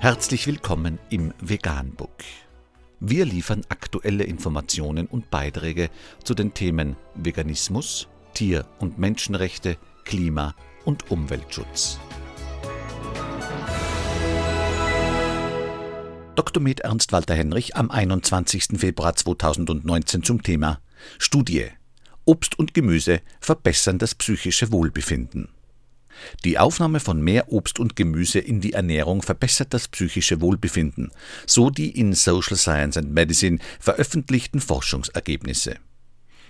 Herzlich willkommen im Veganbook. Wir liefern aktuelle Informationen und Beiträge zu den Themen Veganismus, Tier- und Menschenrechte, Klima- und Umweltschutz. Dr. Med Ernst Walter Henrich am 21. Februar 2019 zum Thema Studie Obst und Gemüse verbessern das psychische Wohlbefinden. Die Aufnahme von mehr Obst und Gemüse in die Ernährung verbessert das psychische Wohlbefinden, so die in Social Science and Medicine veröffentlichten Forschungsergebnisse.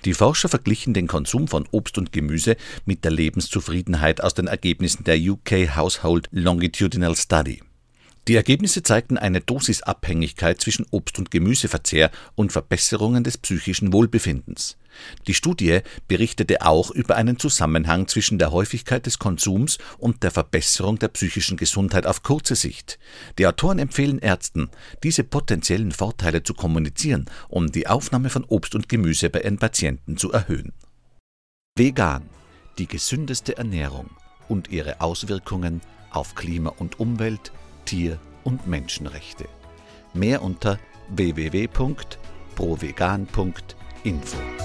Die Forscher verglichen den Konsum von Obst und Gemüse mit der Lebenszufriedenheit aus den Ergebnissen der UK Household Longitudinal Study. Die Ergebnisse zeigten eine Dosisabhängigkeit zwischen Obst- und Gemüseverzehr und Verbesserungen des psychischen Wohlbefindens. Die Studie berichtete auch über einen Zusammenhang zwischen der Häufigkeit des Konsums und der Verbesserung der psychischen Gesundheit auf kurze Sicht. Die Autoren empfehlen Ärzten, diese potenziellen Vorteile zu kommunizieren, um die Aufnahme von Obst und Gemüse bei ihren Patienten zu erhöhen. Vegan, die gesündeste Ernährung und ihre Auswirkungen auf Klima und Umwelt – Tier- und Menschenrechte. Mehr unter www.provegan.info.